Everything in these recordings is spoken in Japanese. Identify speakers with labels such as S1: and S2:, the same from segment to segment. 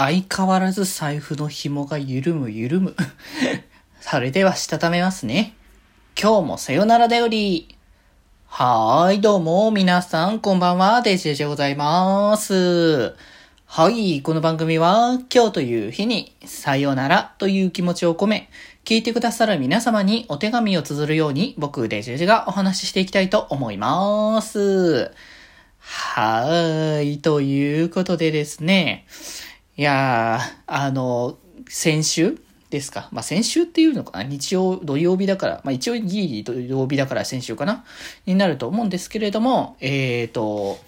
S1: 相変わらず財布の紐が緩む緩む。それではしたためますね。今日もさよならだより。はーい、どうも、皆さん、こんばんは、デジェジでございます。はい、この番組は、今日という日に、さよならという気持ちを込め、聞いてくださる皆様にお手紙を綴るように、僕、デジェジがお話ししていきたいと思います。はーい、ということでですね、いやー、あの、先週ですか。まあ、先週っていうのかな。日曜、土曜日だから、まあ、一応ギリ土曜日だから先週かな。になると思うんですけれども、えっ、と、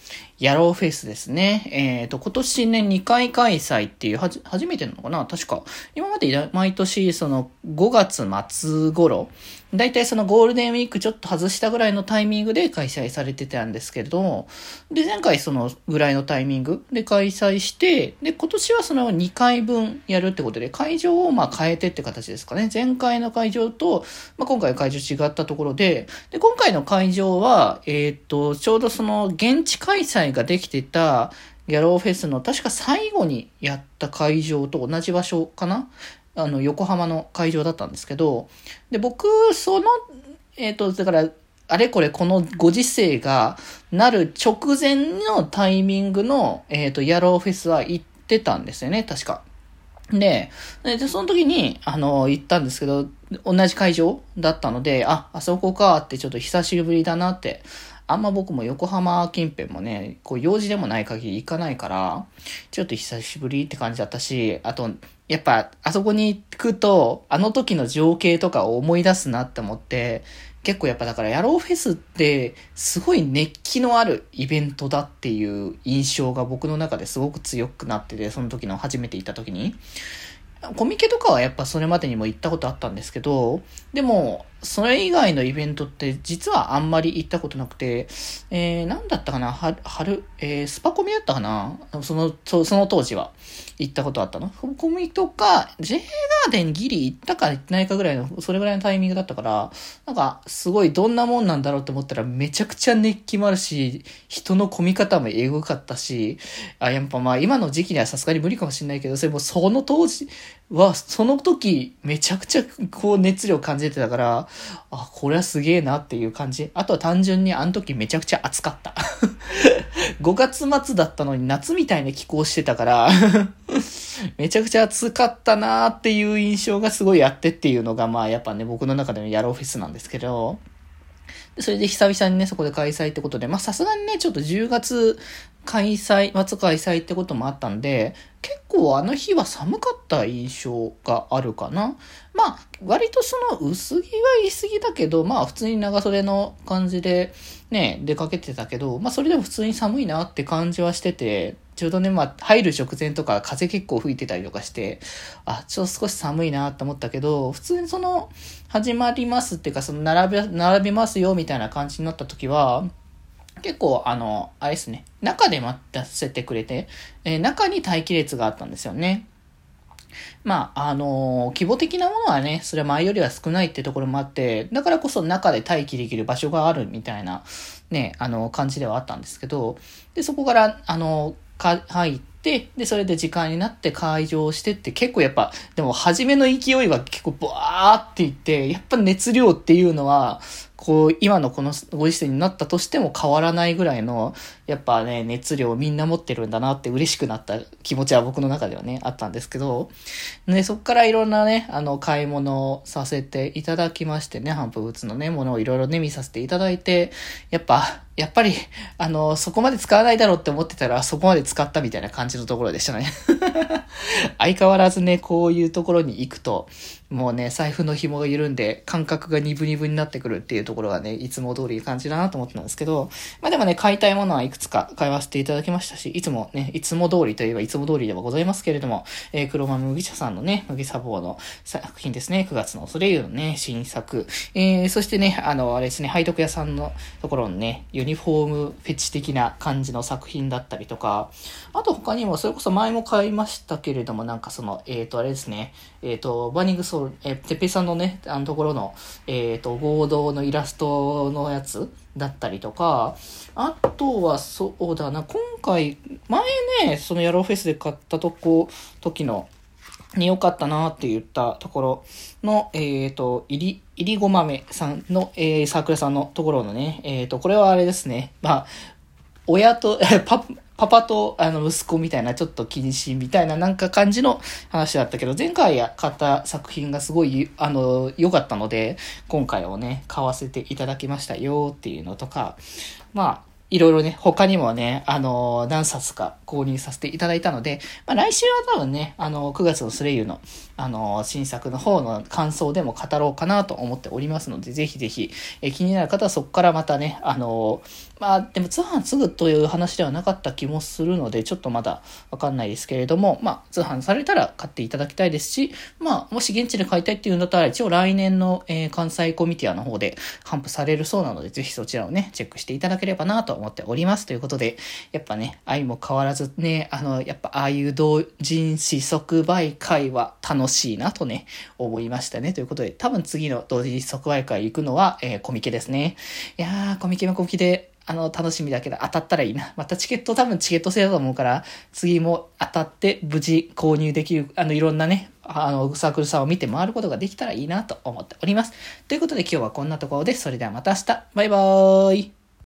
S1: ヤローフェスですね。えっ、と、今年ね、2回開催っていう、はじ、初めてなのかな？確か。今まで毎年、その、5月末頃、だいたいそのゴールデンウィークちょっと外したぐらいのタイミングで開催されてたんですけれど、で、前回そのぐらいのタイミングで開催して、で、今年はその2回分やるってことで、会場をまあ変えてって形ですかね。前回の会場と、まあ、今回の会場違ったところで、で、今回の会場は、えーっと、ちょうどその現地開催ができてたギャローフェスの確か最後にやった会場と同じ場所かなあの、横浜の会場だったんですけど、で、僕、その、えっ、と、だから、あれこれこのご時世がなる直前のタイミングの、えっ、と、ヤローフェスは行ってたんですよね、確か。で、で、その時に、あの、行ったんですけど、同じ会場だったので、あ、あそこかってちょっと久しぶりだなって、あんま僕も横浜近辺もね、こう用事でもない限り行かないから、ちょっと久しぶりって感じだったし、あと、やっぱ、あそこに行くと、あの時の情景とかを思い出すなって思って、結構やっぱだから、ヤローフェスって、すごい熱気のあるイベントだっていう印象が僕の中ですごく強くなってて、その時の初めて行った時に。コミケとかはやっぱそれまでにも行ったことあったんですけど、でも、それ以外のイベントって実はあんまり行ったことなくて、えー、なんだったかな？は春、えー、スパコミだったかな？その、その当時は。行ったことあったの？スパコミとか、J ガーデンギリ行ったか行ってないかぐらいの、それぐらいのタイミングだったから、なんか、すごいどんなもんなんだろうって思ったらめちゃくちゃ熱気もあるし、人の込み方もエグかったし、あ、やっぱまあ今の時期にはさすがに無理かもしれないけど、それもその当時は、その時めちゃくちゃこう熱量感じてたから、あ、これはすげえなっていう感じ。あとは単純にあの時めちゃくちゃ暑かった。5月末だったのに夏みたいな気候してたから、めちゃくちゃ暑かったなーっていう印象がすごいあってっていうのが、まあやっぱね、僕の中でのヤローフェスなんですけど、でそれで久々にね、そこで開催ってことで、まあさすがにね、ちょっと10月開催、末開催ってこともあったんで、結構あの日は寒かった印象があるかな。まあ、割とその薄着は言い過ぎだけど、まあ普通に長袖の感じでね、出かけてたけど、まあそれでも普通に寒いなって感じはしてて、ちょうどね、まあ入る直前とか風結構吹いてたりとかして、あ、ちょっと少し寒いなって思ったけど、普通にその、始まりますっていうか、その並び、並びますよみたいな感じになった時は、結構、あの、あれですね、中で待たせてくれて、えー中に待機列があったんですよね。まあ、あの規模的なものはね、それは前よりは少ないってところもあって、だからこそ中で待機できる場所があるみたいな、ね、あの、感じではあったんですけど、で、そこから、あの、か、入って、で、それで時間になって会場してって結構やっぱ、でも初めの勢いは結構ブワーっていって、やっぱ熱量っていうのは、こう、今のこのご時世になったとしても変わらないぐらいの、やっぱね、熱量をみんな持ってるんだなって嬉しくなった気持ちは僕の中ではね、あったんですけど、ね、そこからいろんなね、あの、買い物をさせていただきましてね、反復物のね、ものをいろいろね、見させていただいて、やっぱ、やっぱり、あの、そこまで使わないだろうって思ってたら、そこまで使ったみたいな感じのところでしたね。相変わらずね、こういうところに行くと、もうね、財布の紐が緩んで、感覚がニブニブになってくるっていうところがね、いつも通り感じだなと思ってたんですけど、まあでもね、買いたいものはいくつか買わせていただきましたし、いつもね、いつも通りといえばいつも通りではございますけれども、えー、黒豆麦茶さんのね、麦茶棒の作品ですね、9月のソレイユのね、新作、えー、そしてね、あの、あれですね、配読屋さんのところのね、ユニフォームフェチ的な感じの作品だったりとか、あと他にも、それこそ前も買いましたけれども、なんかその、えっ、ー、と、あれですね、えっ、ー、と、バニングソーえー、てっぺいさんのね、あのところの、えっ、ー、と、合同のイラストのやつだったりとか、あとはそうだな、今回、前ね、そのヤローフェスで買ったとこ、時の、に良かったなって言ったところの、えっ、ー、と、いり、いりごまめさんの、えー、サークルさんのところのね、えっ、ー、と、これはあれですね。まあ、親と、パ、パパとあの息子みたいなちょっと謹慎みたいななんか感じの話だったけど、前回買った作品がすごい、あの、良かったので、今回をね、買わせていただきましたよっていうのとか、まあ、いろいろね、他にもね、あの、何冊か購入させていただいたので、まあ来週は多分ね、あの、9月のスレイユの、あの、新作の方の感想でも語ろうかなと思っておりますので、ぜひぜひ、え気になる方はそこからまたね、あの、まあでも通販すぐという話ではなかった気もするので、ちょっとまだわかんないですけれども、まあ通販されたら買っていただきたいですし、まあもし現地で買いたいっていうんだったら、一応来年の、え、関西コミティアの方で頒布されるそうなので、ぜひそちらをね、チェックしていただければなと思っております。ということで、やっぱね、愛も変わらずね、あの、やっぱああいう同人誌即売会は楽しいなとね、思いましたね。ということで、多分次の同時即売会行くのは、えー、コミケですね。いやー、コミケもコミケで、あの、楽しみだけど当たったらいいな。またチケット多分チケット制だと思うから、次も当たって無事購入できる、あの、いろんなね、あの、サークルさんを見て回ることができたらいいなと思っております。ということで今日はこんなところです。それではまた明日。バイバーイ。